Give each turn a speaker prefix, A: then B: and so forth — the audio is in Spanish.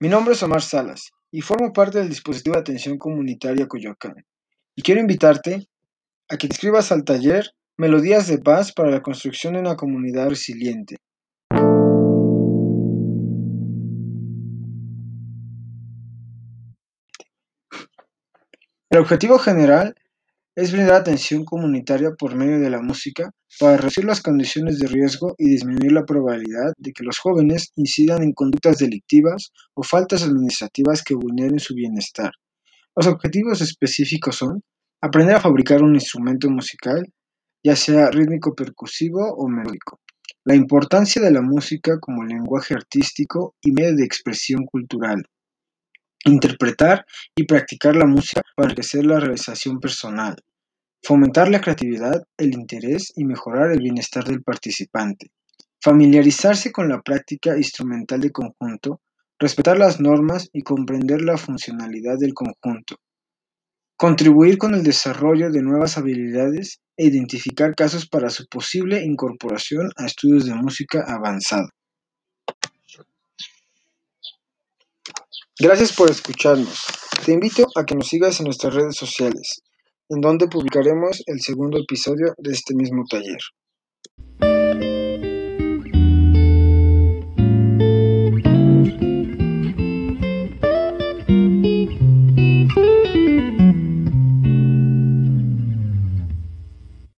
A: Mi nombre es Omar Salas y formo parte del dispositivo de atención comunitaria Coyoacán. Y quiero invitarte a que te inscribas al taller Melodías de Paz para la construcción de una comunidad resiliente. El objetivo general es brindar atención comunitaria por medio de la música para reducir las condiciones de riesgo y disminuir la probabilidad de que los jóvenes incidan en conductas delictivas o faltas administrativas que vulneren su bienestar. Los objetivos específicos son aprender a fabricar un instrumento musical, ya sea rítmico percusivo o melódico, la importancia de la música como lenguaje artístico y medio de expresión cultural, interpretar y practicar la música para enriquecer la realización personal, Fomentar la creatividad, el interés y mejorar el bienestar del participante. Familiarizarse con la práctica instrumental de conjunto, respetar las normas y comprender la funcionalidad del conjunto. Contribuir con el desarrollo de nuevas habilidades e identificar casos para su posible incorporación a estudios de música avanzada. Gracias por escucharnos. Te invito a que nos sigas en nuestras redes sociales en donde publicaremos el segundo episodio de este mismo taller.